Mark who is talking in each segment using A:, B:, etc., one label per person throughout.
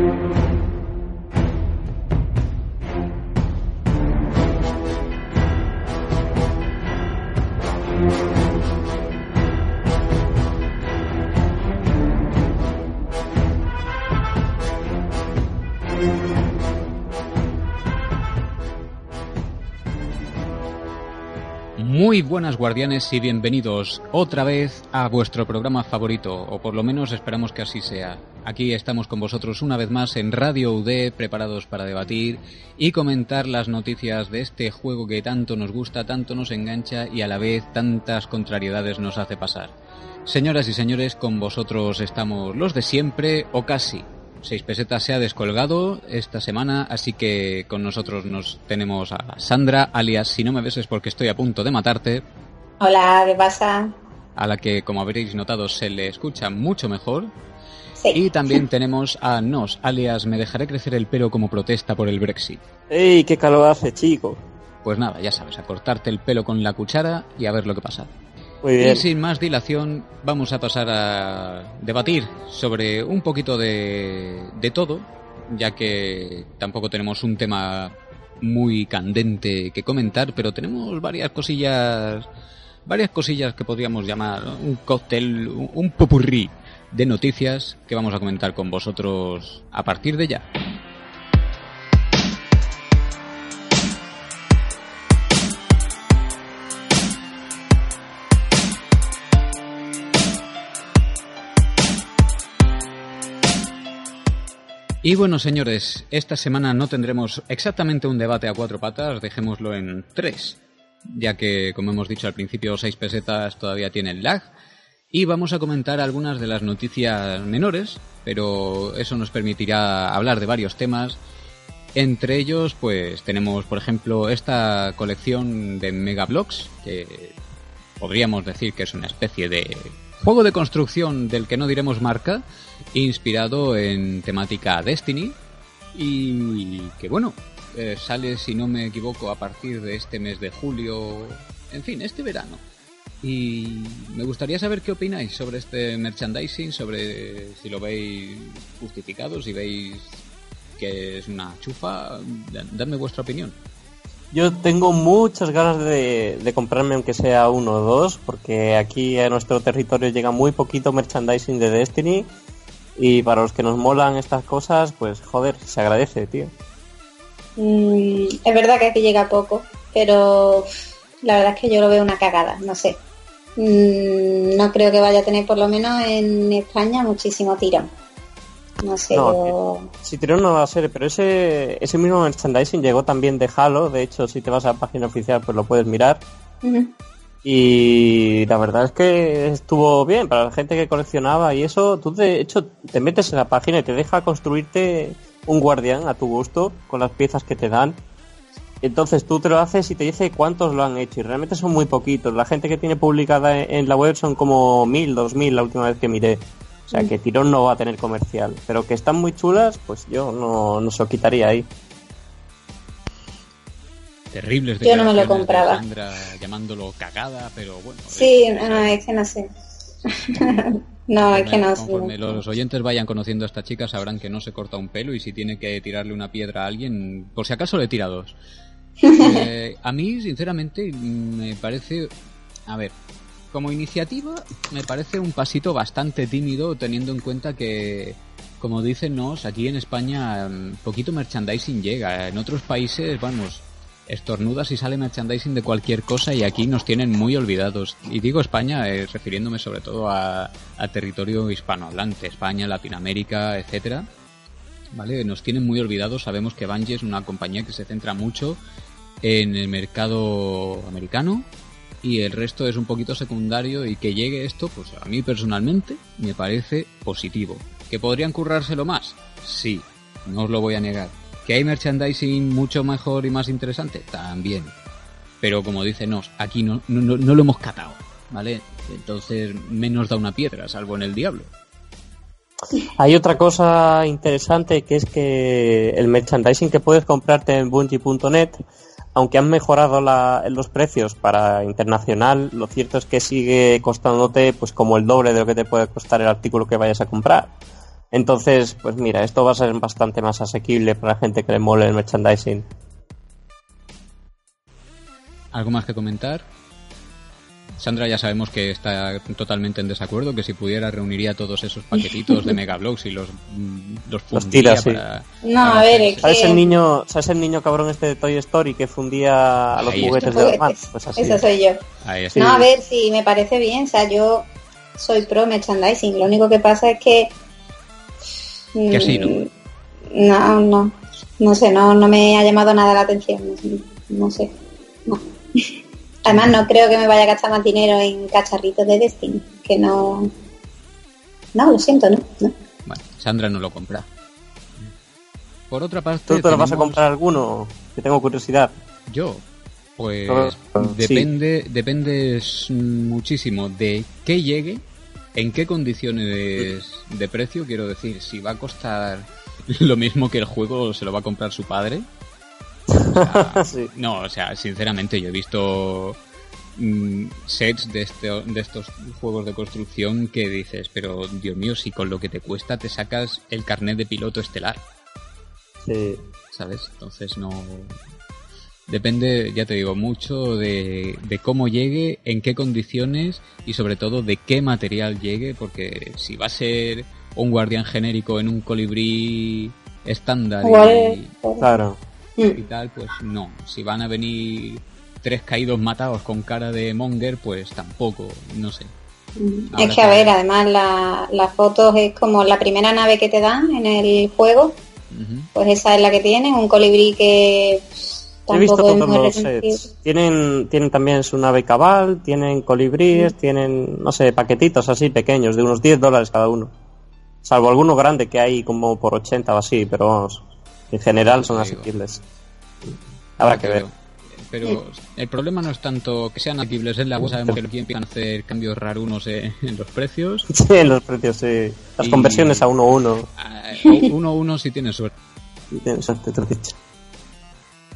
A: thank you Muy buenas guardianes y bienvenidos otra vez a vuestro programa favorito, o por lo menos esperamos que así sea. Aquí estamos con vosotros una vez más en Radio UD, preparados para debatir y comentar las noticias de este juego que tanto nos gusta, tanto nos engancha y a la vez tantas contrariedades nos hace pasar. Señoras y señores, con vosotros estamos los de siempre o casi. Seis pesetas se ha descolgado esta semana, así que con nosotros nos tenemos a Sandra, alias Si no me ves es porque estoy a punto de matarte.
B: Hola, ¿qué pasa?
A: A la que, como habréis notado, se le escucha mucho mejor. Sí. Y también tenemos a Nos, alias Me dejaré crecer el pelo como protesta por el Brexit.
C: ¡Ey, qué calor hace, chico!
A: Pues nada, ya sabes, a cortarte el pelo con la cuchara y a ver lo que pasa. Y sin más dilación, vamos a pasar a debatir sobre un poquito de, de todo, ya que tampoco tenemos un tema muy candente que comentar, pero tenemos varias cosillas, varias cosillas que podríamos llamar un cóctel, un popurrí de noticias que vamos a comentar con vosotros a partir de ya. Y bueno, señores, esta semana no tendremos exactamente un debate a cuatro patas, dejémoslo en tres, ya que, como hemos dicho al principio, seis pesetas todavía tienen lag. Y vamos a comentar algunas de las noticias menores, pero eso nos permitirá hablar de varios temas. Entre ellos, pues tenemos, por ejemplo, esta colección de Megablocks, que podríamos decir que es una especie de juego de construcción del que no diremos marca, inspirado en temática Destiny y que bueno, eh, sale si no me equivoco a partir de este mes de julio, en fin, este verano. Y me gustaría saber qué opináis sobre este merchandising, sobre si lo veis justificado, si veis que es una chufa, dadme vuestra opinión.
C: Yo tengo muchas ganas de, de, comprarme aunque sea uno o dos, porque aquí a nuestro territorio llega muy poquito merchandising de Destiny y para los que nos molan estas cosas, pues joder, se agradece, tío.
B: Mm, es verdad que aquí llega poco, pero la verdad es que yo lo veo una cagada, no sé. Mm, no creo que vaya a tener por lo menos en España muchísimo tirón. No sé.
C: No, si tirón no va a ser, pero ese, ese mismo merchandising llegó también de Halo. De hecho, si te vas a la página oficial, pues lo puedes mirar.
B: Uh -huh.
C: Y la verdad es que estuvo bien para la gente que coleccionaba y eso. Tú, de hecho, te metes en la página y te deja construirte un guardián a tu gusto con las piezas que te dan. Entonces tú te lo haces y te dice cuántos lo han hecho y realmente son muy poquitos. La gente que tiene publicada en la web son como mil, dos mil la última vez que miré. O sea que tirón no va a tener comercial. Pero que están muy chulas, pues yo no, no se lo quitaría ahí.
A: Terribles
B: Yo no me lo compraba.
A: Sandra llamándolo cagada, pero bueno.
B: Sí, es, no, es que no sé. no, es que no sé.
A: Conforme los oyentes vayan conociendo a esta chica sabrán que no se corta un pelo y si tiene que tirarle una piedra a alguien, por si acaso le tira dos. eh, a mí, sinceramente, me parece... A ver, como iniciativa me parece un pasito bastante tímido teniendo en cuenta que, como dicen nos, aquí en España poquito merchandising llega. En otros países, vamos, estornudas y sale merchandising de cualquier cosa y aquí nos tienen muy olvidados. Y digo España eh, refiriéndome sobre todo a, a, territorio hispanohablante, España, Latinoamérica, etcétera. ¿Vale? Nos tienen muy olvidados. Sabemos que Bungie es una compañía que se centra mucho en el mercado americano y el resto es un poquito secundario y que llegue esto, pues a mí personalmente me parece positivo. ¿Que podrían currárselo más? Sí, no os lo voy a negar. ¿Que hay merchandising mucho mejor y más interesante? También. Pero como dice Nos, aquí no, no, no lo hemos catado, ¿vale? Entonces menos da una piedra, salvo en el diablo.
C: Hay otra cosa interesante que es que el merchandising que puedes comprarte en bungie.net, aunque han mejorado los precios para internacional, lo cierto es que sigue costándote pues como el doble de lo que te puede costar el artículo que vayas a comprar. Entonces, pues mira, esto va a ser bastante más asequible para la gente que le mole el merchandising.
A: ¿Algo más que comentar? Sandra ya sabemos que está totalmente en desacuerdo, que si pudiera reuniría todos esos paquetitos de Megablogs y los, mm, los fundiría
C: tira, sí.
A: para...
B: No,
A: para
B: a ver,
C: ¿Sabes
B: que-
C: el niño, ¿sabes el niño cabrón este de Toy Story que fundía a los
A: Ahí está.
C: juguetes de Batman?
B: Juguetes.
C: Pues así.
B: Eso soy yo.
A: Ahí está.
B: No, a ver, si me parece bien, o sea, yo soy pro merchandising, lo único que pasa es que...
A: Que así, ¿no?
B: mm, No, no, no sé, no, no me ha llamado nada la atención, no, no sé, no. Además no creo que me vaya a gastar más dinero en cacharritos de Destiny, que no... No, lo siento, no, no.
A: Bueno, Sandra no lo compra. Por otra parte,
C: ¿Tú te lo vas a comprar alguno? Que tengo curiosidad.
A: Yo, pues
C: sí.
A: depende, depende s- muchísimo de qué llegue, en qué condiciones de precio, quiero decir, si va a costar lo mismo que el juego se lo va a comprar su padre. O sea,
C: Sí.
A: No, o sea, sinceramente yo he visto mm, sets de, este, de estos juegos de construcción que dices, pero Dios mío, si con lo que te cuesta te sacas el carnet de piloto estelar.
C: Sí.
A: ¿sabes? Entonces no... Depende, ya te digo, mucho de, de cómo llegue, en qué condiciones y sobre todo de qué material llegue, porque si va a ser un guardián genérico en un colibrí estándar y,
C: Claro.
B: Mm.
A: y tal, pues no. Si van a venir tres caídos matados con cara de Monger, pues tampoco, no sé.
B: Mm.
A: Ahora
B: Es que a
A: que-
B: ver, además la- las fotos es como la primera nave que te dan en el juego, pues esa es la que tienen, un colibrí que
C: He visto todos
B: muy
C: los sets. Tienen, tienen también su nave cabal, tienen colibríes, tienen, no sé, paquetitos así pequeños, de unos 10 dólares cada uno. Salvo alguno grande que hay como por 80 o así, pero vamos, en general son asequibles. Habrá que ver.
A: Pero el problema no es tanto que sean adquisibles en la web, sabemos que aquí empiezan a hacer cambios rarunos en, en los precios.
C: Sí, en los precios, sí. Las
A: Y-
C: conversiones a 1-1.
A: Ah, Uno a uno si tienes suerte.
C: Tienes suerte, te lo he dicho.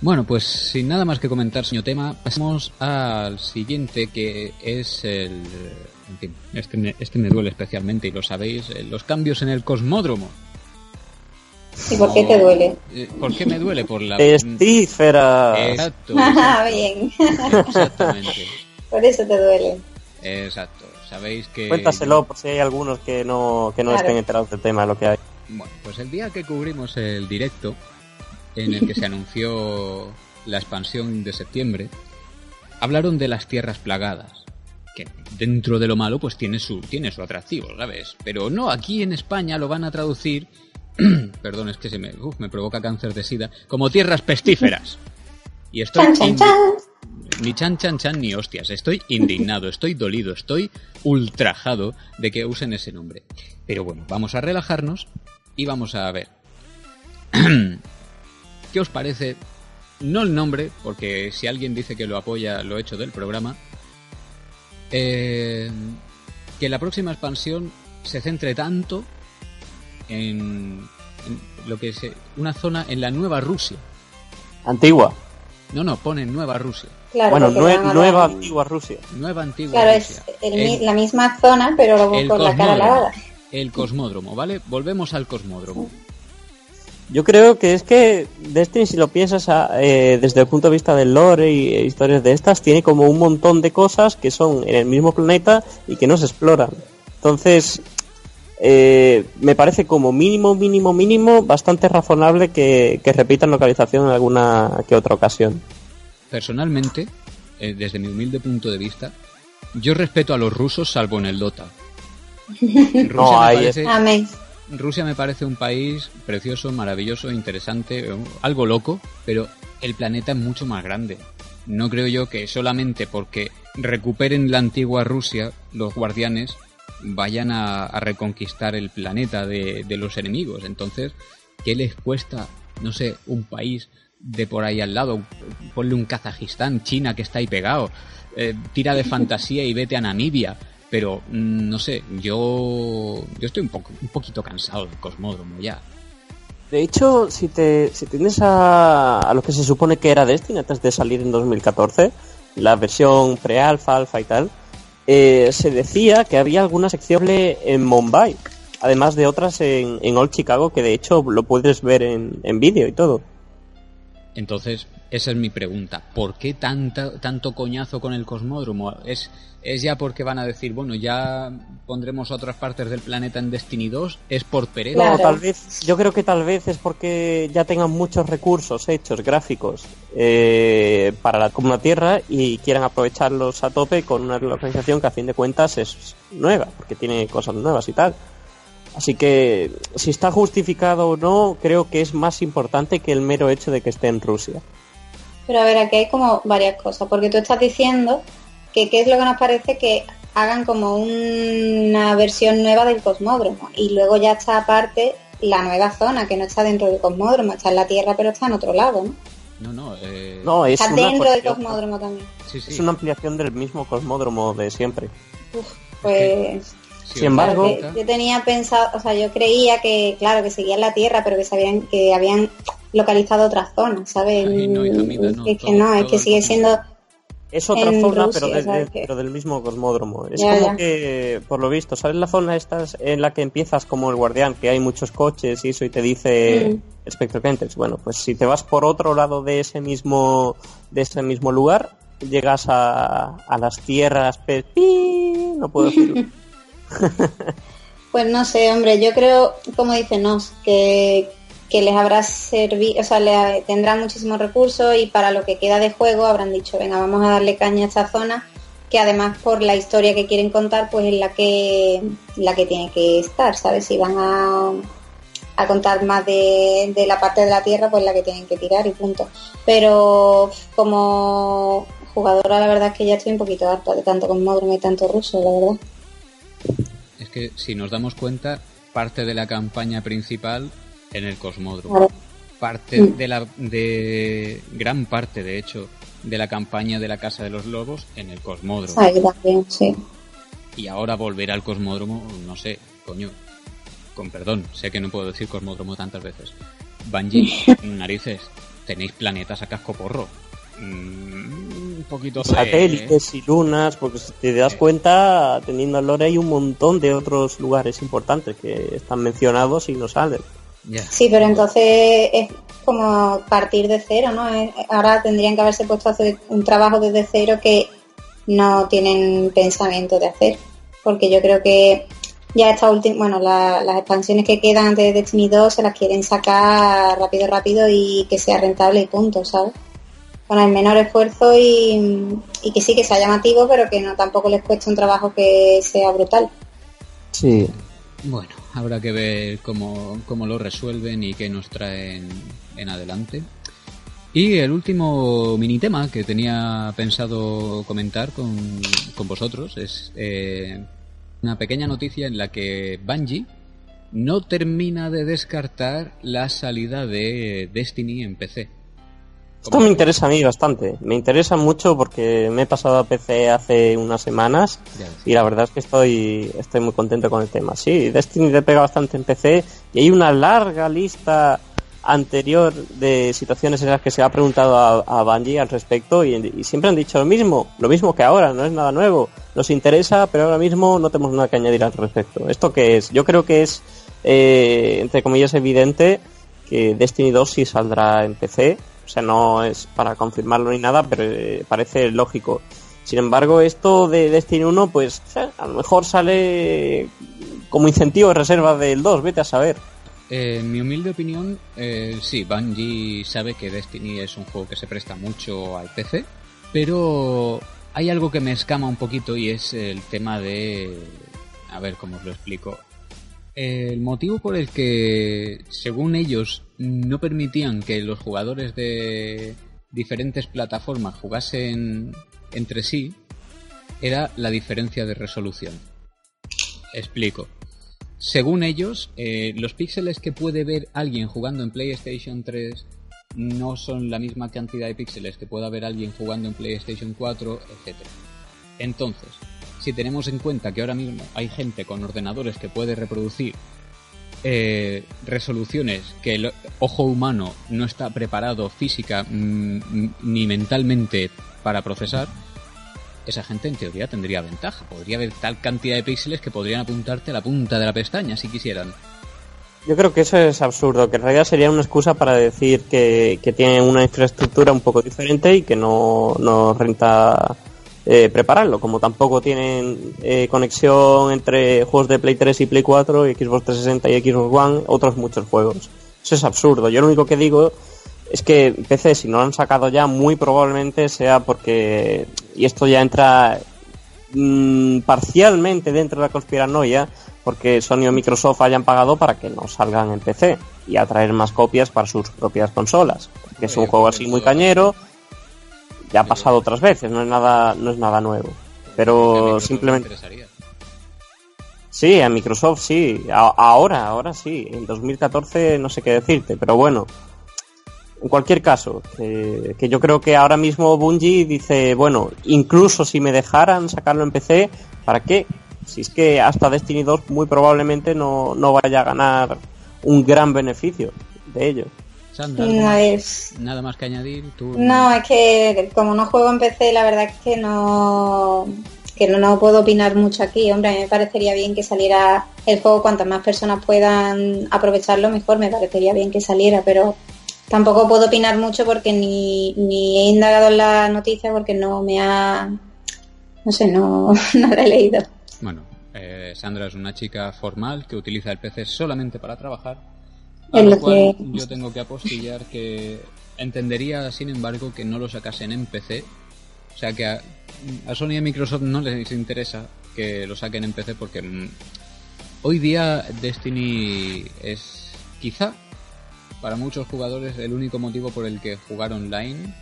A: Bueno, pues sin nada más que comentar, señor tema, pasemos al siguiente que es el... En fin, este me, este me duele especialmente y lo sabéis, eh, los cambios en el cosmódromo.
B: ¿Y por qué te duele?
A: Eh, ¿Por qué me duele? Por la...
C: Estífera.
A: Exacto,
B: Ah,
A: exacto,
B: bien,
A: exactamente.
B: por eso te duele.
A: Exacto. Sabéis que...
C: Cuéntaselo por si hay algunos que no, que no
B: Claro.
C: estén enterados del tema de lo que hay.
A: Bueno, pues el día que cubrimos el directo, en el que se anunció la expansión de septiembre, hablaron de las tierras plagadas. Que dentro de lo malo, pues tiene su, tiene su atractivo, ¿sabes? Pero no, aquí en España lo van a traducir. perdón, es que se me, uf, me provoca cáncer de sida. Como tierras pestíferas. Y estoy.
B: Chan, chan,
A: in-
B: chan.
A: ni chan chan chan ni hostias. Estoy indignado, estoy dolido, estoy ultrajado de que usen ese nombre. Pero bueno, vamos a relajarnos y vamos a ver. ¿Qué os parece? No el nombre, porque si alguien dice que lo apoya, lo hecho del programa. eh, que la próxima expansión se centre tanto en, en lo que es eh, una zona en la nueva Rusia.
C: Antigua.
A: No, no, pone nueva Rusia.
B: Claro,
C: bueno, nue- nueva, antigua Rusia.
A: Nueva antigua
B: Claro, es
A: Rusia.
B: el mi-
A: El-
B: la misma zona, pero luego con la cara lavada.
A: El cosmódromo, ¿vale? Volvemos al cosmódromo.
C: Yo creo que es que Destiny, si lo piensas a- eh, desde el punto de vista del lore y e historias de estas, tiene como un montón de cosas que son en el mismo planeta y que no se exploran. Entonces, eh, me parece como mínimo, mínimo, mínimo, bastante razonable que, que repitan localización en alguna que otra ocasión.
A: Personalmente, eh, desde mi humilde punto de vista, yo respeto a los rusos salvo en el Dota. Rusia,
C: No,
A: me
C: ahí
A: parece. Rusia me parece un país precioso, maravilloso, interesante, eh, algo loco, pero el planeta es mucho más grande. No creo yo que solamente porque recuperen la antigua Rusia, los guardianes vayan a, reconquistar el planeta de, de los enemigos. Entonces, ¿qué les cuesta, no sé, un país de por ahí al lado? Ponle un Kazajistán, China que está ahí pegado. Eh, tira de fantasía y vete a Namibia. Pero, mm, no sé, yo, yo estoy un, poco, un poquito cansado del cosmódromo ya.
C: De hecho, si te si tienes a, a lo que se supone que era Destiny antes de salir en 2014, la versión pre-alfa, alfa y tal, eh, se decía que había alguna sección en Mumbai. además de otras en, en Old Chicago que de hecho lo puedes ver en, en vídeo y todo.
A: Entonces, esa es mi pregunta. ¿Por qué tanta, tanto coñazo con el cosmódromo? ¿Es, ¿Es ya porque van a decir, bueno, ya pondremos otras partes del planeta en Destiny 2? ¿Es por pereza?
C: No, tal vez, yo creo que tal vez es porque ya tengan muchos recursos hechos, gráficos, eh, para la, como la Tierra y quieran aprovecharlos a tope con una localización que a fin de cuentas es nueva, porque tiene cosas nuevas y tal. Así que si está justificado o no, creo que es más importante que el mero hecho de que esté en Rusia.
B: Pero a ver, aquí hay como varias cosas, porque tú estás diciendo que qué es lo que nos parece que hagan como una versión nueva del cosmódromo y luego ya está aparte la nueva zona que no está dentro del cosmódromo, está en la Tierra pero está en otro lado, ¿no?
A: No, no, eh...
C: no es
B: está
C: una
B: dentro del cosmódromo también.
A: sí, sí.
C: Es una ampliación del mismo cosmódromo de siempre.
B: Uf, pues
A: Sí,
C: Sin embargo-
B: que yo tenía pensado, o sea, yo creía que, claro, que seguían la Tierra, pero que sabían que habían localizado otras zonas, ¿sabes?
A: Ay, no,
B: es que
A: todo-
B: no, es que sigue siendo
C: Es otra
B: En
C: zona,
B: Rusia,
C: pero, de-
B: ¿sabes
C: de- pero del mismo cosmódromo. Es
B: Ya,
C: como
B: ya.
C: que, por lo visto, ¿sabes la zona esta en la que empiezas como el guardián, que hay muchos coches y eso, y te dice
B: Mm.
C: Spectre Kenters? Bueno, pues si te vas por otro lado de ese mismo, de ese mismo lugar, llegas a, a las tierras... pe- pi- No puedo decirlo.
B: Pues no sé, hombre, yo creo, como dice Nos, que, que les habrá servido, o sea, le tendrán muchísimos recursos y para lo que queda de juego habrán dicho, venga, vamos a darle caña a esta zona, que además por la historia que quieren contar, pues es la que, la que tiene que estar, ¿sabes? Si van a, a contar más de, la parte de la Tierra, pues la que tienen que tirar y punto. Pero como jugadora, la verdad es que ya estoy un poquito harta de tanto cosmódromo y tanto ruso, la verdad.
A: Que si nos damos cuenta, parte de la campaña principal en el cosmódromo.
B: Claro.
A: Parte de la de gran parte de hecho de la campaña de la Casa de los Lobos en el cosmódromo.
B: Ahí también, sí.
A: Y ahora volver al cosmódromo, no sé, coño. Con perdón, sé que no puedo decir cosmódromo tantas veces. Bungie, narices, tenéis planetas a casco porro. Mm, un poquito de-
C: Satélites y lunas, porque si te das cuenta, teniendo el lore hay un montón de otros lugares importantes que están mencionados y no salen.
A: Ya.
B: Sí, pero entonces es como partir de cero, ¿no? Es- Ahora tendrían que haberse puesto a hacer un trabajo desde cero que no tienen pensamiento de hacer. Porque yo creo que ya esta última, bueno, la- las expansiones que quedan de Destiny 2 se las quieren sacar rápido, rápido y que sea rentable y punto, ¿sabes? Con el menor esfuerzo y, y que sí que sea llamativo, pero que no tampoco les cueste un trabajo que sea brutal.
C: Sí.
A: Bueno, habrá que ver cómo, cómo lo resuelven y qué nos traen en adelante. Y el último mini tema que tenía pensado comentar con, con vosotros es eh, una pequeña noticia en la que Bungie no termina de descartar la salida de Destiny en PC.
C: Esto me interesa a mí bastante. Me interesa mucho porque me he pasado a PC hace unas semanas y la verdad es que estoy, estoy muy contento con el tema. Sí, Destiny le pega bastante en PC y hay una larga lista anterior de situaciones en las que se ha preguntado a, a Bungie al respecto y, y siempre han dicho lo mismo, lo mismo que ahora, no es nada nuevo. Nos interesa, pero ahora mismo no tenemos nada que añadir al respecto. ¿Esto qué es? Yo creo que es, eh, entre comillas, evidente que Destiny 2 sí saldrá en PC. O sea, no es para confirmarlo ni nada, pero eh, parece lógico. Sin embargo, esto de Destiny 1, pues eh, a lo mejor sale como incentivo de reserva del 2, vete a saber.
A: Eh, mi humilde opinión, eh, sí, Bungie sabe que Destiny es un juego que se presta mucho al PC, pero hay algo que me escama un poquito y es el tema de... A ver cómo os lo explico. El motivo por el que, según ellos, no permitían que los jugadores de diferentes plataformas jugasen entre sí era la diferencia de resolución. Explico. Según ellos, eh, los píxeles que puede ver alguien jugando en PlayStation 3 no son la misma cantidad de píxeles que pueda ver alguien jugando en PlayStation 4, etc. Entonces, si tenemos en cuenta que ahora mismo hay gente con ordenadores que puede reproducir eh, resoluciones que el ojo humano no está preparado física mm, mm, ni mentalmente para procesar, esa gente en teoría tendría ventaja. Podría haber tal cantidad de píxeles que podrían apuntarte a la punta de la pestaña si quisieran.
C: Yo creo que eso es absurdo, que en realidad sería una excusa para decir que, que tienen una infraestructura un poco diferente y que no, no renta eh, prepararlo, como tampoco tienen eh, conexión entre juegos de Play 3 y Play 4, y Xbox 360 y Xbox One, otros muchos juegos. Eso es absurdo. Yo lo único que digo es que PC, si no lo han sacado ya, muy probablemente sea porque, y esto ya entra mm, parcialmente dentro de la conspiranoia, porque Sony o Microsoft hayan pagado para que no salgan en PC y atraer más copias para sus propias consolas. Que es un juego así muy cañero, ya ha pasado otras veces, no es nada, no es nada nuevo. Pero simplemente. Sí, a Microsoft sí, ahora, ahora sí, en 2014 no sé qué decirte, pero bueno, en cualquier caso, que yo creo que ahora mismo Bungie dice, bueno, incluso si me dejaran sacarlo en PC, ¿para qué? Si es que hasta Destiny 2 muy probablemente no, no vaya a ganar un gran beneficio de ello.
A: Sandra, no es... nada más que añadir.
B: No, es que como no juego en PC, la verdad es que no que no, puedo opinar mucho aquí. Hombre, a mí me parecería bien que saliera el juego, cuantas más personas puedan aprovecharlo, mejor me parecería bien que saliera, pero tampoco puedo opinar mucho porque ni, ni he indagado en la noticia porque no me ha... No sé, no, no la he leído.
A: Bueno, eh, Sandra es una chica formal que utiliza el PC solamente para trabajar. A lo, cual yo tengo que apostillar que entendería, sin embargo, que no lo sacasen en PC. O sea que a, Sony y a Microsoft no les interesa que lo saquen en PC porque mm, hoy día Destiny es quizá para muchos jugadores el único motivo por el que jugar online,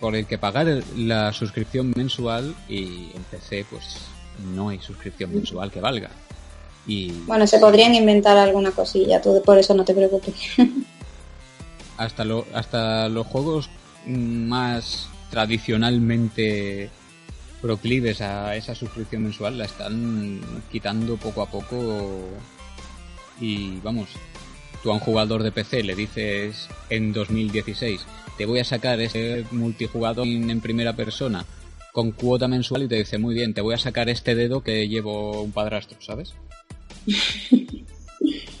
A: por el que pagar la suscripción mensual y en PC pues no hay suscripción mensual que valga. Y,
B: bueno, se podrían inventar alguna cosilla, tú por eso no te preocupes.
A: hasta, lo, hasta los juegos más tradicionalmente proclives a esa suscripción mensual la están quitando poco a poco y vamos, tú a un jugador de PC le dices en 2016 te voy a sacar este multijugador en primera persona con cuota mensual y te dice, muy bien, te voy a sacar este dedo que llevo un padrastro, ¿sabes?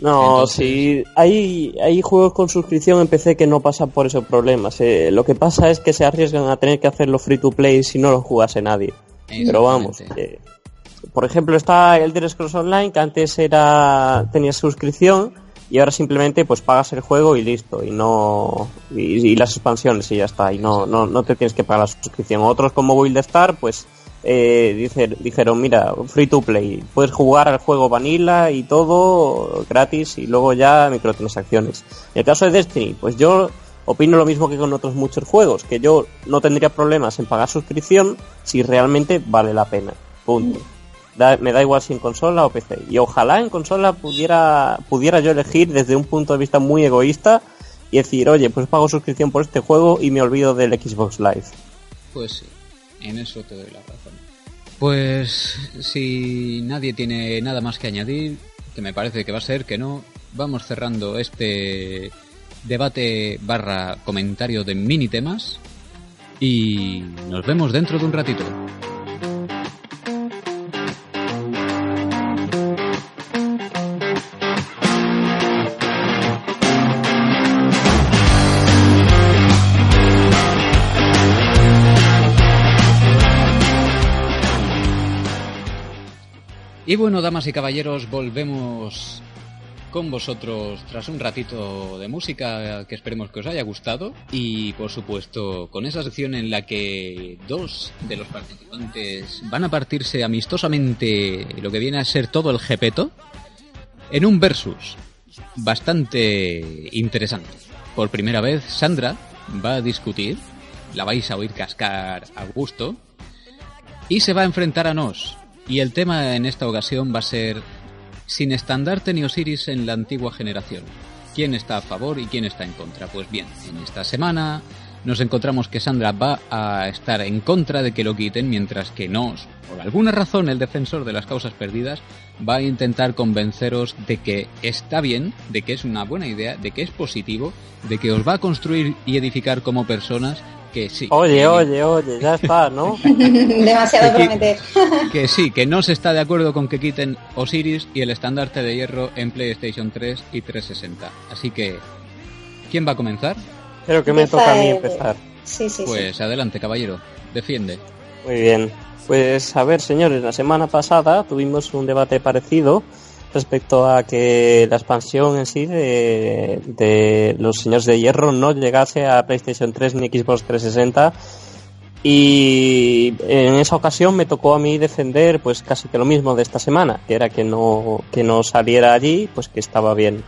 C: No, sí, hay, hay juegos con suscripción en PC que no pasan por esos problemas. Eh. Lo que pasa es que se arriesgan a tener que hacerlo free to play si no lo jugase nadie. Pero vamos, por ejemplo está el Elder Scrolls Online que antes era tenía suscripción y ahora simplemente pues pagas el juego y listo y no y, las expansiones y ya está y no, no, no te tienes que pagar la suscripción otros como Wild Star pues eh, dijeron mira free to play puedes jugar al juego vanilla y todo gratis y luego ya microtransacciones en el caso de Destiny pues yo opino lo mismo que con otros muchos juegos que yo no tendría problemas en pagar suscripción si realmente vale la pena punto me da igual si en consola o PC. Y ojalá en consola pudiera, pudiera yo elegir desde un punto de vista muy egoísta y decir, oye, pues pago suscripción por este juego y me olvido del Xbox Live.
A: Pues sí, en eso te doy la razón. Pues si nadie tiene nada más que añadir, que me parece que va a ser que no, vamos cerrando este debate barra comentario de mini temas y nos vemos dentro de un ratito. Y bueno, damas y caballeros, volvemos con vosotros tras un ratito de música que esperemos que os haya gustado y por supuesto con esa sección en la que dos de los participantes van a partirse amistosamente lo que viene a ser todo el jepeto en un versus bastante interesante. Por primera vez Sandra va a discutir, la vais a oír cascar a gusto y se va a enfrentar a Nos y el tema en esta ocasión va a ser sin estandarte ni Osiris en la antigua generación. ¿Quién está a favor y quién está en contra? Pues bien, en esta semana nos encontramos que Sandra va a estar en contra de que lo quiten, mientras que Nos, por alguna razón, el defensor de las causas perdidas, va a intentar convenceros de que está bien, de que es una buena idea, de que es positivo, de que os va a construir y edificar como personas que sí.
C: Oye, oye, oye, ya está, ¿no?
B: Demasiado prometer.
A: que sí, que no se está de acuerdo con que quiten Osiris y el estandarte de hierro en PlayStation 3 y 360. Así que, ¿quién va a comenzar?
C: Creo que me toca a mí empezar.
B: Sí, sí,
A: pues adelante, caballero, defiende.
C: Muy bien. Pues a ver, señores, la semana pasada tuvimos un debate parecido respecto a que la expansión en sí de, los Señores de Hierro no llegase a PlayStation 3 ni Xbox 360 y en esa ocasión me tocó a mí defender pues casi que lo mismo de esta semana, que era que no, que no saliera allí, pues que estaba bien.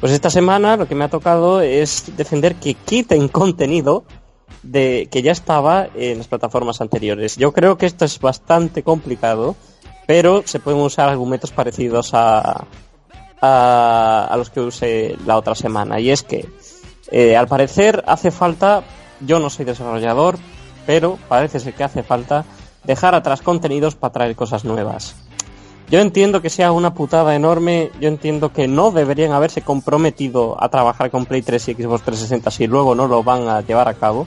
C: Pues esta semana lo que me ha tocado es defender que quiten contenido de que ya estaba en las plataformas anteriores. Yo creo que esto es bastante complicado pero se pueden usar argumentos parecidos a, a, los que usé la otra semana. Y es que, eh, al parecer, hace falta, yo no soy desarrollador, pero parece ser que hace falta dejar atrás contenidos para traer cosas nuevas. Yo entiendo que sea una putada enorme, yo entiendo que no deberían haberse comprometido a trabajar con Play 3 y Xbox 360 si luego no lo van a llevar a cabo,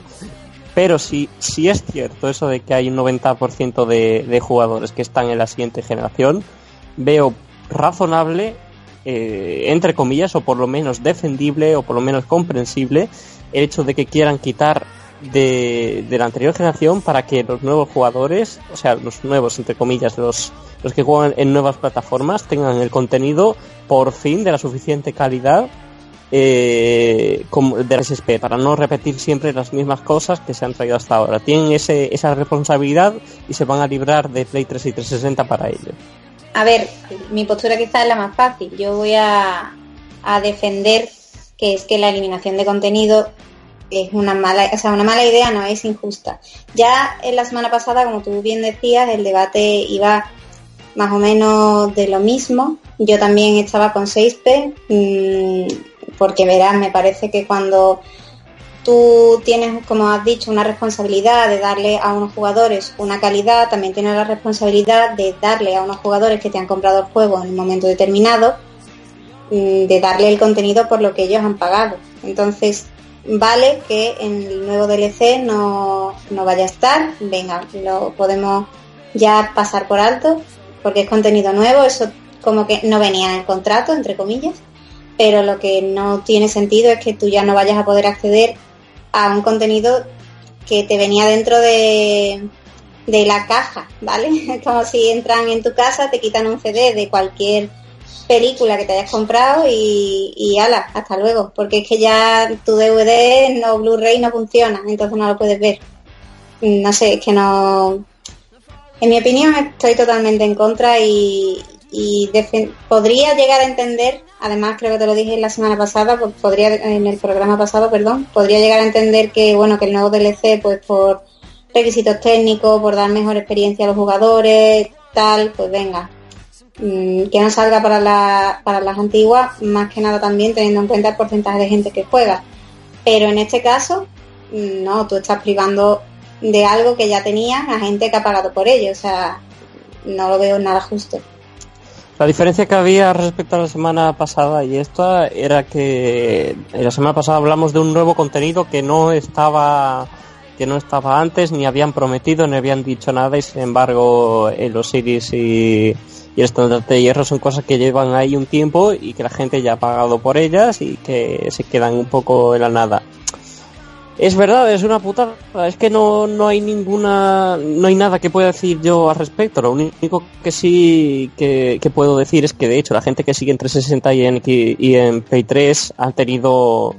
C: pero si, si es cierto eso de que hay un 90% de, de jugadores que están en la siguiente generación, veo razonable, eh, entre comillas, o por lo menos defendible, o por lo menos comprensible, el hecho de que quieran quitar de, la anterior generación para que los nuevos jugadores, o sea, los nuevos, entre comillas, los, los que juegan en nuevas plataformas, tengan el contenido por fin de la suficiente calidad eh, de RSP para no repetir siempre las mismas cosas que se han traído hasta ahora. Tienen ese, esa responsabilidad y se van a librar de Play 3 y 360 para ello.
B: A ver, mi postura quizás es la más fácil. Yo voy a, a defender que es que la eliminación de contenido es una mala, o sea, una mala idea, no es injusta. Ya en la semana pasada, como tú bien decías, el debate iba más o menos de lo mismo. Yo también estaba con 6P porque verás, me parece que cuando tú tienes, como has dicho, una responsabilidad de darle a unos jugadores una calidad, también tienes la responsabilidad de darle a unos jugadores que te han comprado el juego en un momento determinado, mm, de darle el contenido por lo que ellos han pagado. Entonces, vale que en el nuevo DLC no, no vaya a estar, venga, lo podemos ya pasar por alto, porque es contenido nuevo, eso como que no venía en el contrato, entre comillas pero lo que no tiene sentido es que tú ya no vayas a poder acceder a un contenido que te venía dentro de, de la caja, ¿vale? Es como si entran en tu casa, te quitan un CD de cualquier película que te hayas comprado y, ala, hasta luego, porque es que ya tu DVD no Blu-ray no funciona, entonces no lo puedes ver. No sé, es que no... En mi opinión estoy totalmente en contra y, y podría llegar a entender, además creo que te lo dije la semana pasada, pues podría en el programa pasado, perdón, podría llegar a entender que bueno que el nuevo DLC, pues por requisitos técnicos, por dar mejor experiencia a los jugadores, tal, pues venga, mm, que no salga para, la, para las antiguas, más que nada también teniendo en cuenta el porcentaje de gente que juega. Pero en este caso, mm, no, tú estás privando de algo que ya tenías a gente que ha pagado por ello, o sea, no lo veo nada justo.
C: La diferencia que había respecto a la semana pasada y esta era que la semana pasada hablamos de un nuevo contenido que no estaba que no estaba antes, ni habían prometido, ni habían dicho nada, y sin embargo eh, los Osiris y, y el estandarte de hierro son cosas que llevan ahí un tiempo y que la gente ya ha pagado por ellas y que se quedan un poco en la nada. Es verdad, es una putada. Es que no, no hay ninguna, no hay nada que pueda decir yo al respecto. Lo único que sí que, puedo decir es que de hecho la gente que sigue en 360 y en, y en Play 3 ha tenido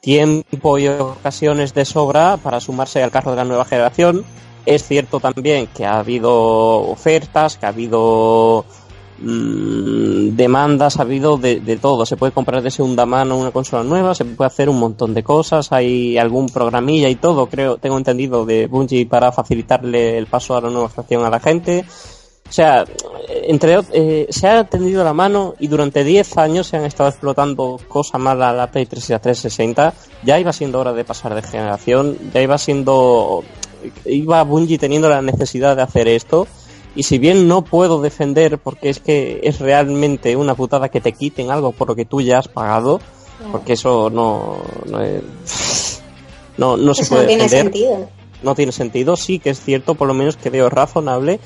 C: tiempo y ocasiones de sobra para sumarse al carro de la nueva generación. Es cierto también que ha habido ofertas, que ha habido Mm, demandas ha habido de, todo. Se puede comprar de segunda mano una consola nueva, se puede hacer un montón de cosas, hay algún programilla y todo, creo, tengo entendido, de Bungie para facilitarle el paso a la nueva estación a la gente. O sea, entre eh, se ha tendido la mano y durante 10 años se han estado explotando cosas malas la Play 3 y la 360. Ya iba siendo hora de pasar de generación, ya iba siendo iba Bungie teniendo la necesidad de hacer esto y si bien no puedo defender porque es que es realmente una putada que te quiten algo por lo que tú ya has pagado, porque eso no, No, no se
B: Eso
C: puede
B: no tiene
C: defender.
B: sentido.
C: no tiene sentido. Sí que es cierto, por lo menos que veo razonable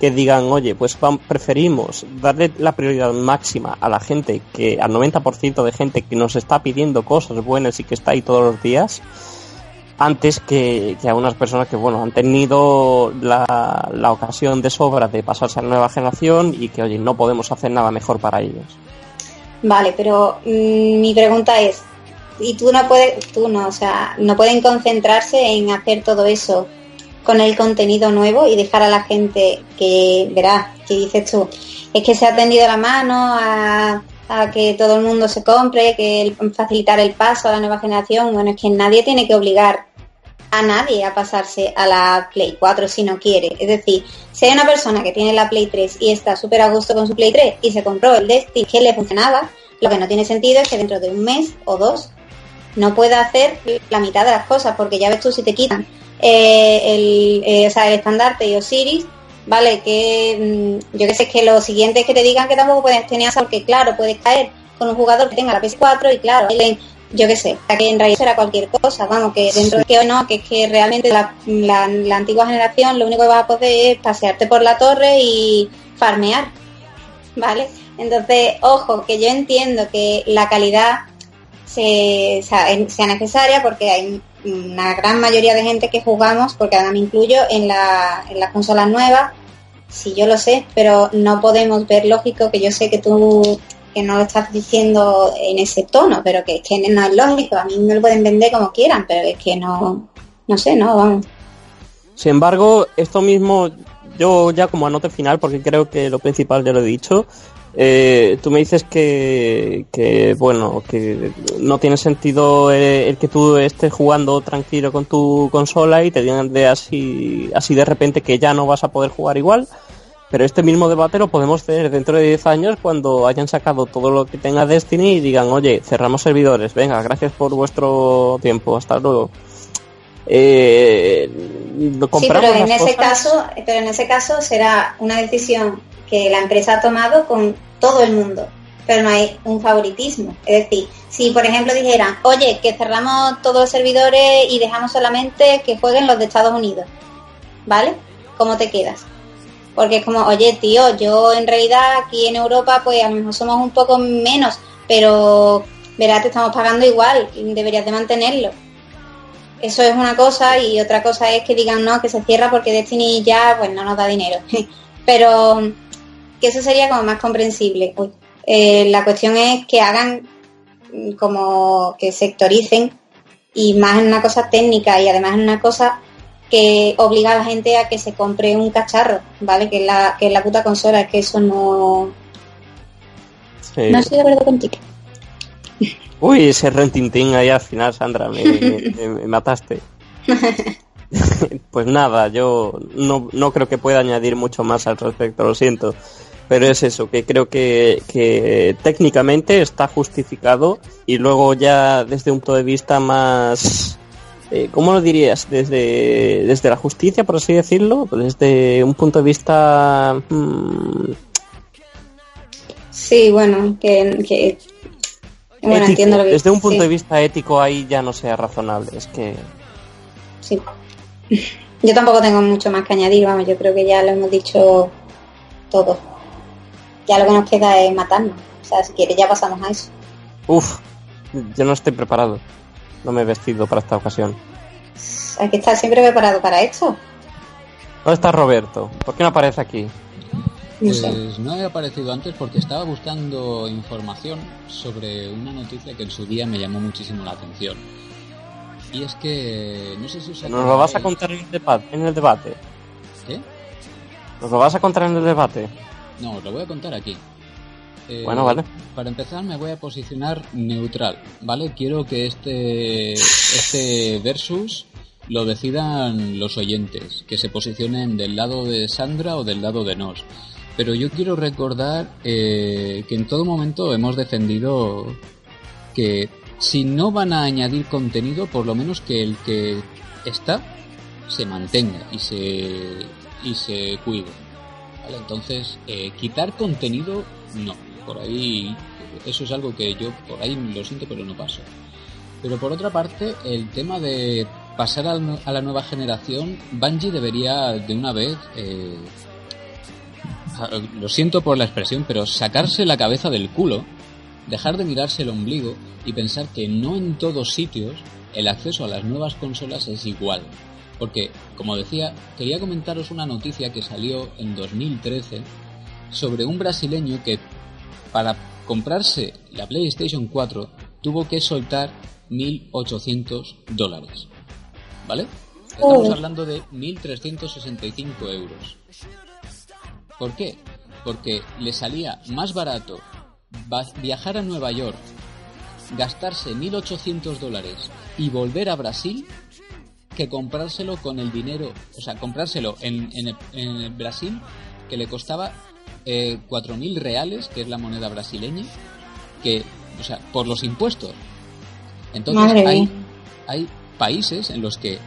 C: que digan, oye, pues preferimos darle la prioridad máxima a la gente, que al 90% de gente que nos está pidiendo cosas buenas y que está ahí todos los días, antes que, que a unas personas que, bueno, han tenido la, la ocasión de sobra de pasarse a la nueva generación y que, oye, no podemos hacer nada mejor para ellos.
B: Vale, pero mm, mi pregunta es, y tú no puedes, tú no, o sea, no pueden concentrarse en hacer todo eso con el contenido nuevo y dejar a la gente que, verás, que dices tú, es que se ha tendido la mano a, a que todo el mundo se compre, que el- facilitar el paso a la nueva generación, bueno, es que nadie tiene que obligar a nadie a pasarse a la Play 4 si no quiere. Es decir, si hay una persona que tiene la Play 3 y está súper a gusto con su Play 3 y se compró el Destiny que le funcionaba, lo que no tiene sentido es que dentro de un mes o dos no pueda hacer la mitad de las cosas, porque ya ves tú si te quitan eh, el, eh, o sea, el estandarte y Osiris, vale, que mm, yo que sé que lo siguiente es que te digan que tampoco puedes tener porque claro, puedes caer con un jugador que tenga la PS4 y claro, yo que sé, que en realidad será cualquier cosa, vamos, que dentro de que no, que es que realmente la, la, la antigua generación lo único que vas a poder es pasearte por la torre y farmear, ¿vale? Entonces, ojo, que yo entiendo que la calidad se, sea necesaria porque hay una gran mayoría de gente que jugamos, porque ahora me incluyo, en, la, en las consolas nuevas, sí yo lo sé, pero no podemos ver lógico, que yo sé que tú que no lo estás diciendo en ese tono, pero que es que no es lógico, a mí me lo pueden vender como quieran, pero es que no, no sé, no, vamos.
C: Sin embargo, esto mismo, yo ya como anote final, porque creo que lo principal ya lo he dicho, eh, tú me dices que, que, bueno, que no tiene sentido eh, el que tú estés jugando tranquilo con tu consola y te digan de así, así de repente que ya no vas a poder jugar igual. Pero este mismo debate lo podemos tener dentro de 10 años cuando hayan sacado todo lo que tenga Destiny y digan, oye, cerramos servidores, venga, gracias por vuestro tiempo, hasta luego. Eh,
B: Sí, pero en ese
C: cosas.
B: caso, pero en ese caso será una decisión que la empresa ha tomado con todo el mundo, pero no hay un favoritismo. Es decir, si por ejemplo dijeran, oye, que cerramos todos los servidores y dejamos solamente que jueguen los de Estados Unidos, ¿vale? ¿Cómo te quedas? Porque es como, oye, tío, yo en realidad aquí en Europa, pues a lo mejor somos un poco menos, pero verás, te estamos pagando igual, y deberías de mantenerlo. Eso es una cosa y otra cosa es que digan no, que se cierra porque Destiny ya pues no nos da dinero. Pero que eso sería como más comprensible. Uy. Eh, la cuestión es que hagan mm, como que sectoricen y más en una cosa técnica y además en una cosa que obliga a la gente a que se compre un cacharro, ¿vale? Que es la, que es la puta consola, es que eso no...
C: Sí.
B: No estoy de acuerdo contigo.
C: Uy, ese rentintín ahí al final, Sandra, me, me- me mataste. pues nada, yo no, no creo que pueda añadir mucho más al respecto, lo siento. Pero es eso, que creo que, que técnicamente está justificado y luego ya desde un punto de vista más... eh, ¿Cómo lo dirías? Desde, desde la justicia, por así decirlo, desde un punto de vista... mm,
B: Sí, bueno, que... que bueno,
C: ético,
B: entiendo lo que
C: desde un punto
B: sí.
C: de vista ético ahí ya no sea razonable. Es que
B: Sí. Yo tampoco tengo mucho más que añadir, vamos, yo creo que ya lo hemos dicho todo. Ya lo que nos queda es matarnos. O sea, si quieres ya pasamos a eso.
C: Uf, yo no estoy preparado. No me he vestido para esta ocasión.
B: Hay que estar siempre preparado para esto.
C: ¿Dónde está Roberto? ¿Por qué no aparece aquí?
A: Pues no he aparecido antes porque estaba buscando información sobre una noticia que en su día me llamó muchísimo la atención. Y es que no sé si os
C: ¿Nos lo vas a contar en el debate? En el debate?
A: ¿Qué?
C: ¿Nos lo vas a contar en el debate?
A: No, os lo voy a contar aquí. Eh,
C: Bueno, vale.
A: Para empezar me voy a posicionar neutral, ¿vale? Quiero que este, este versus lo decidan los oyentes, que se posicionen del lado de Sandra o del lado de Nos. Pero yo quiero recordar eh, que en todo momento hemos defendido que si no van a añadir contenido, por lo menos que el que está se mantenga y se, y se cuide. Entonces, eh, quitar contenido, no. Por ahí, eso es algo que yo por ahí lo siento, pero no paso. Pero por otra parte, el tema de pasar a la nueva generación, Bungie debería de una vez, eh, lo siento por la expresión, pero sacarse la cabeza del culo, dejar de mirarse el ombligo y pensar que no en todos sitios el acceso a las nuevas consolas es igual. Porque, como decía, quería comentaros una noticia que salió en 2013 sobre un brasileño que para comprarse la PlayStation 4 tuvo que soltar 1.800 dólares. ¿Vale? Estamos hablando de 1.365 euros. ¿Por qué? Porque le salía más barato viajar a Nueva York, gastarse 1.800 dólares y volver a Brasil que comprárselo con el dinero, o sea, comprárselo en, en, Brasil que le costaba eh, 4.000 reales, que es la moneda brasileña, que, o sea, por los impuestos. Entonces hay, hay países en los que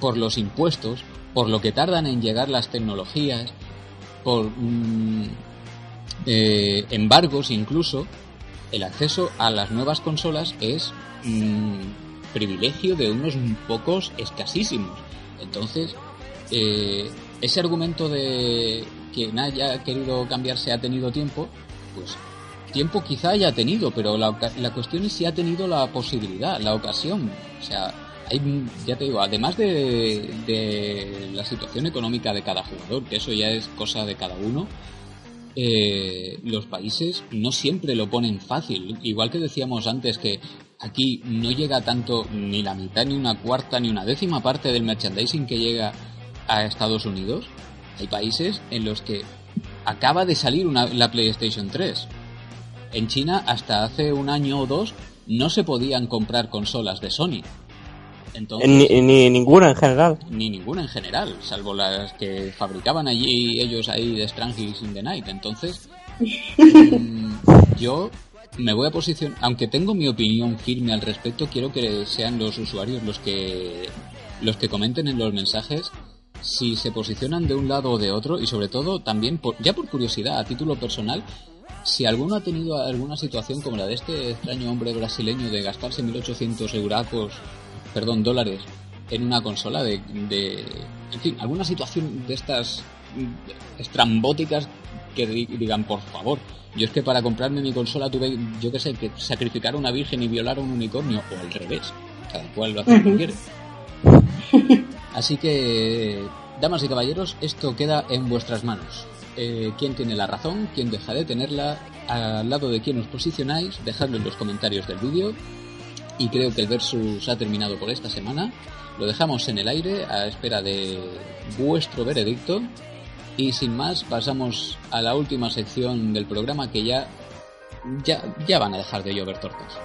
A: por los impuestos, por lo que tardan en llegar las tecnologías, por mm, eh, embargos incluso, el acceso a las nuevas consolas es mm, privilegio de unos pocos escasísimos. Entonces, eh, ese argumento de que nadie ha querido cambiarse ha tenido tiempo, pues tiempo quizá haya tenido, pero la, la cuestión es si ha tenido la posibilidad, la ocasión. O sea, hay, ya te digo, además de, de, la situación económica de cada jugador, que eso ya es cosa de cada uno, eh, los países no siempre lo ponen fácil. Igual que decíamos antes que aquí no llega tanto ni la mitad, ni una cuarta, ni una décima parte del merchandising que llega a Estados Unidos. Hay países en los que acaba de salir una, la PlayStation 3 en China hasta hace un año o dos no se podían comprar consolas de Sony.
C: Entonces, ni, ninguna en general.
A: Ni ninguna en general, salvo las que fabricaban allí ellos ahí de Strangers in the Night. Entonces, mm, yo me voy a posicionar, aunque tengo mi opinión firme al respecto, quiero que sean los usuarios los que los que comenten en los mensajes si se posicionan de un lado o de otro y sobre todo también ya por curiosidad a título personal si alguno ha tenido alguna situación como la de este extraño hombre brasileño de gastarse 1800 euracos, perdón, dólares en una consola de, de, en fin, alguna situación de estas estrambóticas que digan, por favor, yo es que para comprarme mi consola tuve, yo qué sé, que sacrificar a una virgen y violar a un unicornio, o al revés, cada cual lo hace como quiere. Así que, damas y caballeros, esto queda en vuestras manos. Eh, quién tiene la razón, quién deja de tenerla, al lado de quién os posicionáis, dejadlo en los comentarios del vídeo. Y creo que el versus ha terminado por esta semana. Lo dejamos en el aire a espera de vuestro veredicto. Y sin más, pasamos a la última sección del programa que ya, ya, ya van a dejar de llover tortas.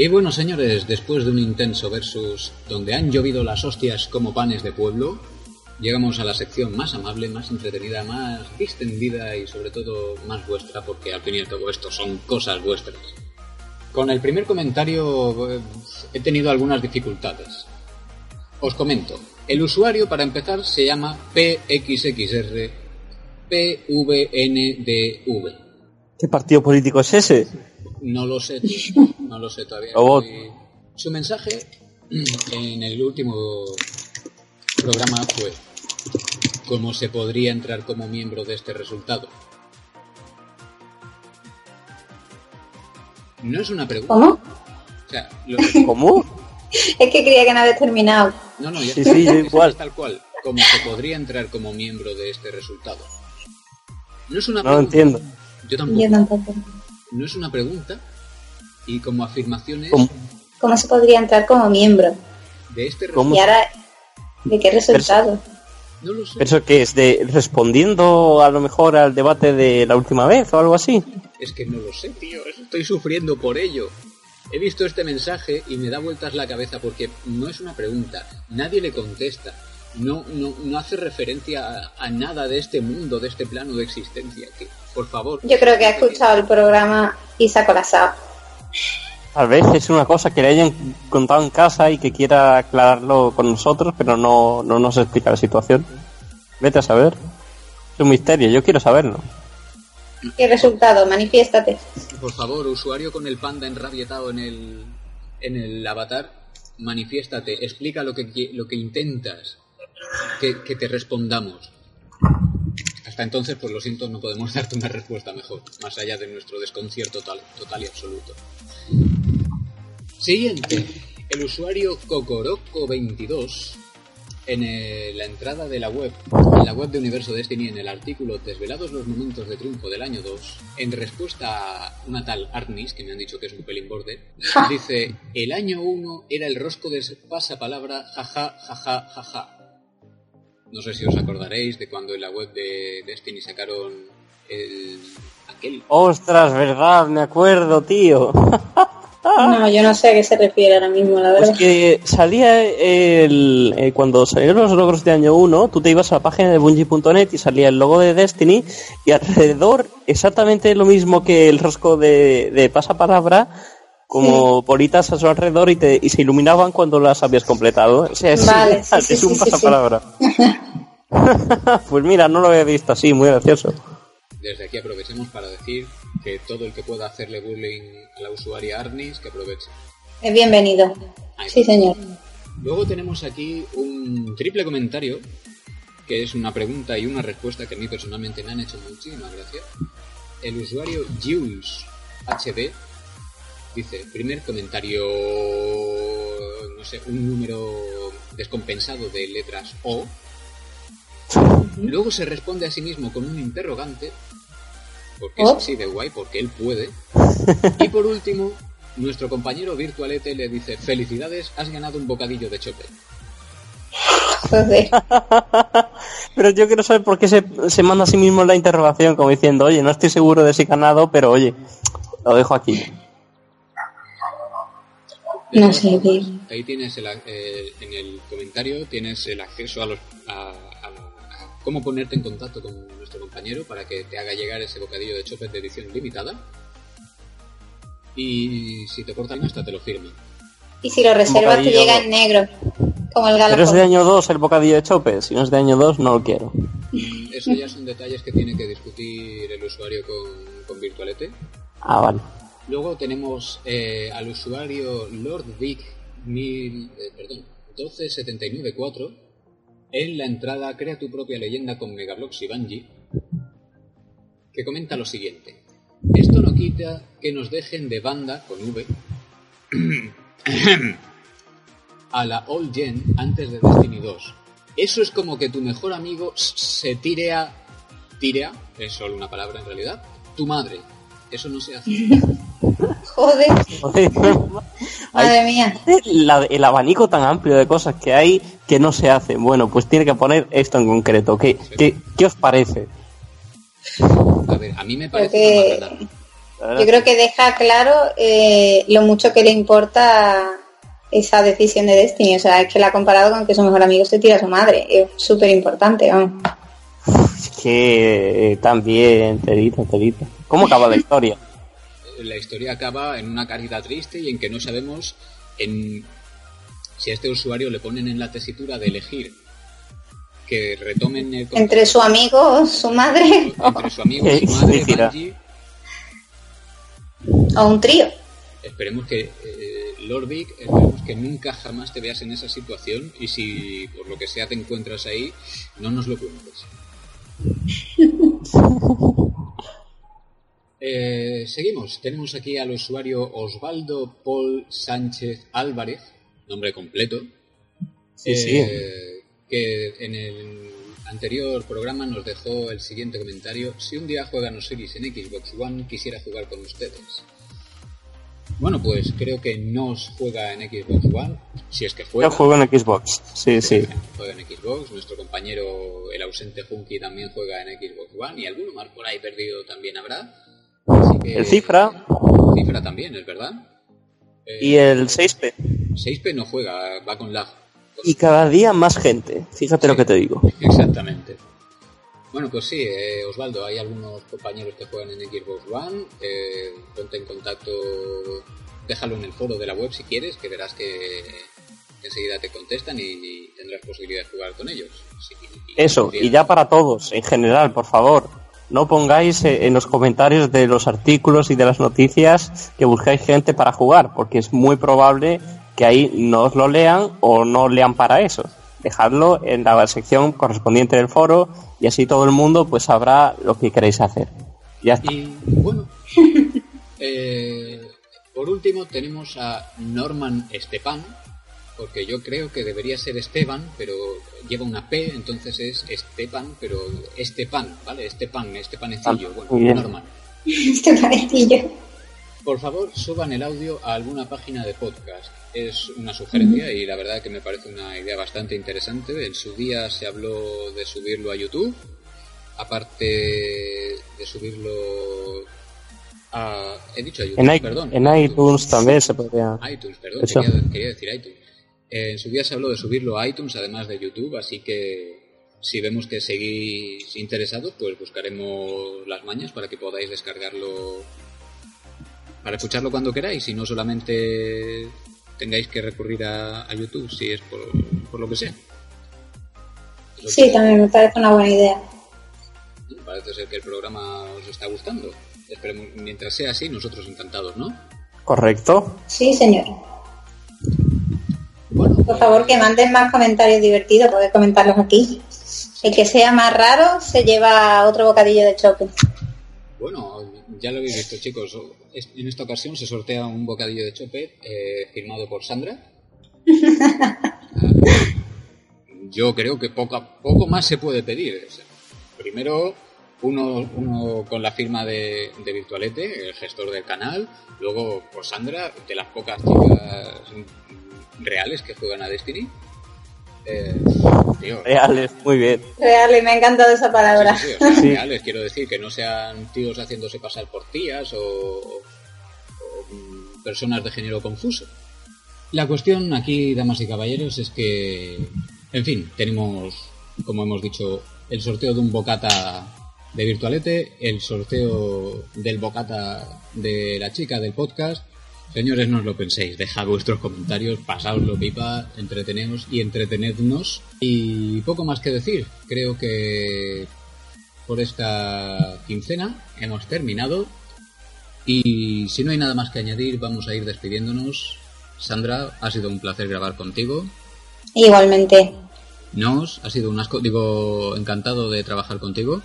A: Y bueno, señores, después de un intenso versus donde han llovido las hostias como panes de pueblo, llegamos a la sección más amable, más entretenida, más distendida y sobre todo más vuestra, porque al fin y al cabo esto son cosas vuestras. Con el primer comentario eh, he tenido algunas dificultades. Os comento, el usuario para empezar se llama PXXR PVNDV.
C: ¿Qué partido político es ese?
A: No lo sé, no lo sé todavía. Su mensaje en el último programa fue cómo se podría entrar como miembro de este resultado. No es una pregunta.
B: ¿Cómo?
C: ¿Cómo?
B: es que creía que no había terminado.
A: No, no, ya sí, sí, igual. tal cual. ¿Cómo se podría entrar como miembro de este resultado? No es una pregunta.
C: No entiendo.
A: Yo tampoco. Yo tampoco no es una pregunta y como afirmación es...
B: ¿Cómo, se podría entrar como miembro?
A: De este
B: ¿Y ahora de qué resultado?
C: no lo sé. ¿Eso qué es? ¿De respondiendo a lo mejor al debate de la última vez o algo así?
A: Es que no lo sé, tío. Estoy sufriendo por ello. He visto este mensaje y me da vueltas la cabeza porque no es una pregunta. Nadie le contesta. no, no, no hace referencia a, a nada de este mundo, de este plano de existencia. Que, por favor.
B: Yo creo que ha escuchado el programa y se ha colapsado.
C: Tal vez es una cosa que le hayan contado en casa y que quiera aclararlo con nosotros, pero no, no nos explica la situación. Vete a saber. Es un misterio, yo quiero saberlo.
B: ¿Qué resultado? Manifiéstate.
A: Por favor, usuario con el panda enrabietado en el, en el avatar, manifiéstate, explica lo que, lo que intentas que, que te respondamos. Hasta entonces, pues lo siento, no podemos darte una respuesta mejor, más allá de nuestro desconcierto total, total y absoluto. Siguiente, el usuario Cocoroco22 en eh, la entrada de la web, en la web de Universo Destiny, en el artículo Desvelados los momentos de triunfo del año 2, en respuesta a una tal Arnis, que me han dicho que es un pelín borde, dice, el año 1 era el rosco de pasapalabra jaja jaja jaja. No sé si os acordaréis de cuando en la web de Destiny sacaron el, aquel
C: Ostras, verdad, me acuerdo, tío.
B: No, yo no sé a qué se refiere ahora mismo, la
C: Pues
B: verdad.
C: que salía el, eh, cuando salieron los logros de año 1, tú te ibas a la página de Bungie.net y salía el logo de Destiny y alrededor exactamente lo mismo que el rosco de, de pasapalabra, como bolitas a su alrededor y, te, y se iluminaban cuando las habías completado. O sea, es,
B: Vale, sí,
C: es un
B: sí, sí, sí.
C: pasapalabra. pues mira, no lo había visto así, muy gracioso.
A: Desde aquí aprovechemos para decir que todo el que pueda hacerle bullying a la usuaria Arnis, que aproveche.
B: Es bienvenido.
A: Ahí
B: Sí,
A: va.
B: señor.
A: Luego tenemos aquí un triple comentario, que es una pregunta y una respuesta que a mí personalmente me han hecho muchísimas gracias. El usuario Jules HD dice, primer comentario, no sé, un número descompensado de letras O. Luego se responde a sí mismo con un interrogante, porque es así de guay, porque él puede. Y por último, nuestro compañero Virtualete le dice, felicidades, has ganado un bocadillo de chope.
B: Joder.
C: Pero yo quiero saber por qué se, se manda a sí mismo la interrogación, como diciendo, oye, no estoy seguro de si he ganado, pero oye, lo dejo aquí.
B: No sé.
A: Ahí tienes el, ac- eh, en el comentario tienes el acceso a los a cómo ponerte en contacto con nuestro compañero para que te haga llegar ese bocadillo de chopes de edición limitada. Y si te cortan hasta te lo firman.
B: Y si lo reservas te llega en negro. Como el
C: Pero es de año 2 el bocadillo de chope, si no es de año 2 no lo quiero.
A: Eso ya son detalles que tiene que discutir el usuario con, con Virtualete.
C: Ah, vale.
A: Luego tenemos eh, al usuario LordVic 1000, eh, perdón, 12794 en la entrada Crea tu propia leyenda con Megablocks y Bungie que comenta lo siguiente. Esto no quita que nos dejen de banda con V a la All Gen antes de Destiny 2. Eso es como que tu mejor amigo se tire a... Tire a, es solo una palabra en realidad, tu madre. Eso no se hace.
B: Joder,
C: Joder,
B: madre mía.
C: la- el abanico tan amplio de cosas que hay que no se hacen. Bueno, pues tiene que poner esto en concreto. ¿Qué, qué, qué os parece?
A: A ver, a mí me parece
B: que- Yo creo que deja claro eh, lo mucho que le importa esa decisión de Destiny. O sea, es que la ha comparado con que su mejor amigo se tira a su madre. Es súper importante, vamos.
C: Es que eh, también, telita, telita. ¿Cómo acaba la historia?
A: La historia acaba en una carita triste y en que no sabemos en si a este usuario le ponen en la tesitura de elegir que retomen el
B: Entre su amigo, su madre
A: entre su amigo su madre. Bungie.
B: o un trío.
A: Esperemos que, eh, Lord Vic, esperemos que nunca jamás te veas en esa situación y si por lo que sea te encuentras ahí, no nos lo cuentes. Eh, seguimos. Tenemos aquí al usuario Osvaldo Paul Sánchez Álvarez, nombre completo,
C: Sí, sí.
A: eh, que en el anterior programa nos dejó el siguiente comentario. Si un día juegan Osiris en Xbox One, quisiera jugar con ustedes. Bueno, pues creo que no juega en Xbox One, si es que juega.
C: Yo juego en Xbox. Sí, sí.
A: Juega en Xbox, nuestro compañero, el ausente Funky, también juega en Xbox One y alguno más por ahí perdido también habrá. Así que-
C: El Cifra.
A: Cifra también, es verdad. Eh,
C: Y el 6P.
A: 6P no juega, va con lag.
C: Y cada día más gente, fíjate lo que te digo.
A: Exactamente. Bueno, pues sí, eh, Osvaldo, hay algunos compañeros que juegan en Xbox One. Eh, ponte en contacto, déjalo en el foro de la web si quieres, que verás que enseguida te contestan y, tendrás posibilidad de jugar con ellos.
C: Eso, y ya para todos, en general, por favor, no pongáis eh, en los comentarios de los artículos y de las noticias que buscáis gente para jugar, porque es muy probable que ahí no os lo lean o no lean para eso. Dejadlo en la sección correspondiente del foro y así todo el mundo pues sabrá lo que queréis hacer. Ya.
A: Y bueno, eh, por último tenemos a Norman Estepan, porque yo creo que debería ser Esteban, pero lleva una P, entonces es Esteban, pero Estepan, ¿vale? Estepan, Estepanecillo,
C: Ah,
A: bueno, Norman.
B: Estepanecillo.
A: Por favor, suban el audio a alguna página de podcast. Es una sugerencia y la verdad que me parece una idea bastante interesante. En su día se habló de subirlo a YouTube, aparte de subirlo a... He dicho a YouTube,
C: En, i-
A: perdón.
C: en iTunes también se podría.
A: iTunes, perdón, quería decir iTunes. Eh, en su día se habló de subirlo a iTunes, además de YouTube, así que si vemos que seguís interesados, pues buscaremos las mañas para que podáis descargarlo, para escucharlo cuando queráis y no solamente tengáis que recurrir a, a YouTube si es por, por lo que sea. Eso
B: Sí,
A: que-
B: también me parece una buena idea.
A: Parece ser que el programa os está gustando. Esperemos, mientras sea así, nosotros encantados, ¿no?
C: Correcto.
B: Sí, señor. Por favor, que manden más comentarios divertidos, podéis comentarlos aquí. El que sea más raro se lleva otro bocadillo de chope.
A: Bueno, ya lo habéis visto, chicos. En esta ocasión se sortea un bocadillo de chope eh, firmado por Sandra. Yo creo que poco, poco más se puede pedir. O sea, primero, uno, uno con la firma de, de Virtualete, el gestor del canal. Luego, por Sandra, de las pocas chicas reales que juegan a Destiny. Eh, tío,
C: Reales, muy bien.
B: Real, y me ha encantado esa palabra.
A: Sí, sí, sí, o sea,
C: Sí.
A: reales, quiero decir, que no sean tíos haciéndose pasar por tías o, o, personas de género confuso. La cuestión aquí, damas y caballeros, es que, en fin, tenemos, como hemos dicho, el sorteo de un bocata de Virtualete, el sorteo del bocata de la chica del podcast. Señores, no os lo penséis, dejad vuestros comentarios, pasaoslo pipa, entreteneos y entretenednos. Y poco más que decir, creo que por esta quincena hemos terminado. Y si no hay nada más que añadir, vamos a ir despidiéndonos. Sandra, ha sido un placer grabar contigo.
B: Igualmente.
A: Nos, ha sido un asco, digo, encantado de trabajar contigo.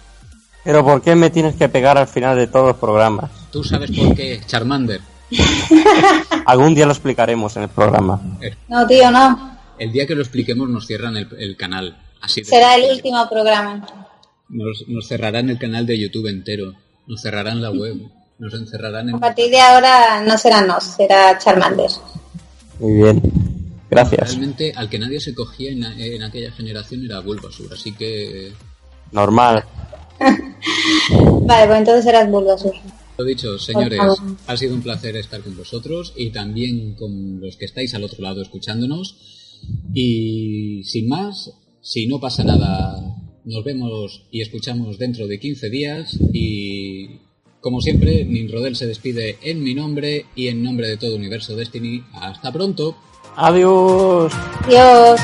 C: Pero ¿por qué me tienes que pegar al final de todos los programas?
A: ¿Tú sabes por qué, Charmander?
C: Algún día lo explicaremos en el programa.
B: No, tío, no.
A: El día que lo expliquemos nos cierran el, el canal. Así
B: Será el último programa.
A: Nos, nos cerrarán el canal de YouTube entero. Nos cerrarán la web. Nos encerrarán en...
B: A partir de ahora no será Nos, será Charmander.
C: Muy bien. Gracias.
A: Realmente al que nadie se cogía en, en aquella generación era Bulbasur, así que
C: Normal.
B: Vale, pues entonces serás Bulbasur.
A: Lo dicho, señores, ha sido un placer estar con vosotros y también con los que estáis al otro lado escuchándonos. Y sin más, si no pasa nada, nos vemos y escuchamos dentro de 15 días y como siempre, Ninrodel se despide en mi nombre y en nombre de todo Universo Destiny. Hasta pronto.
C: Adiós.
B: Dios.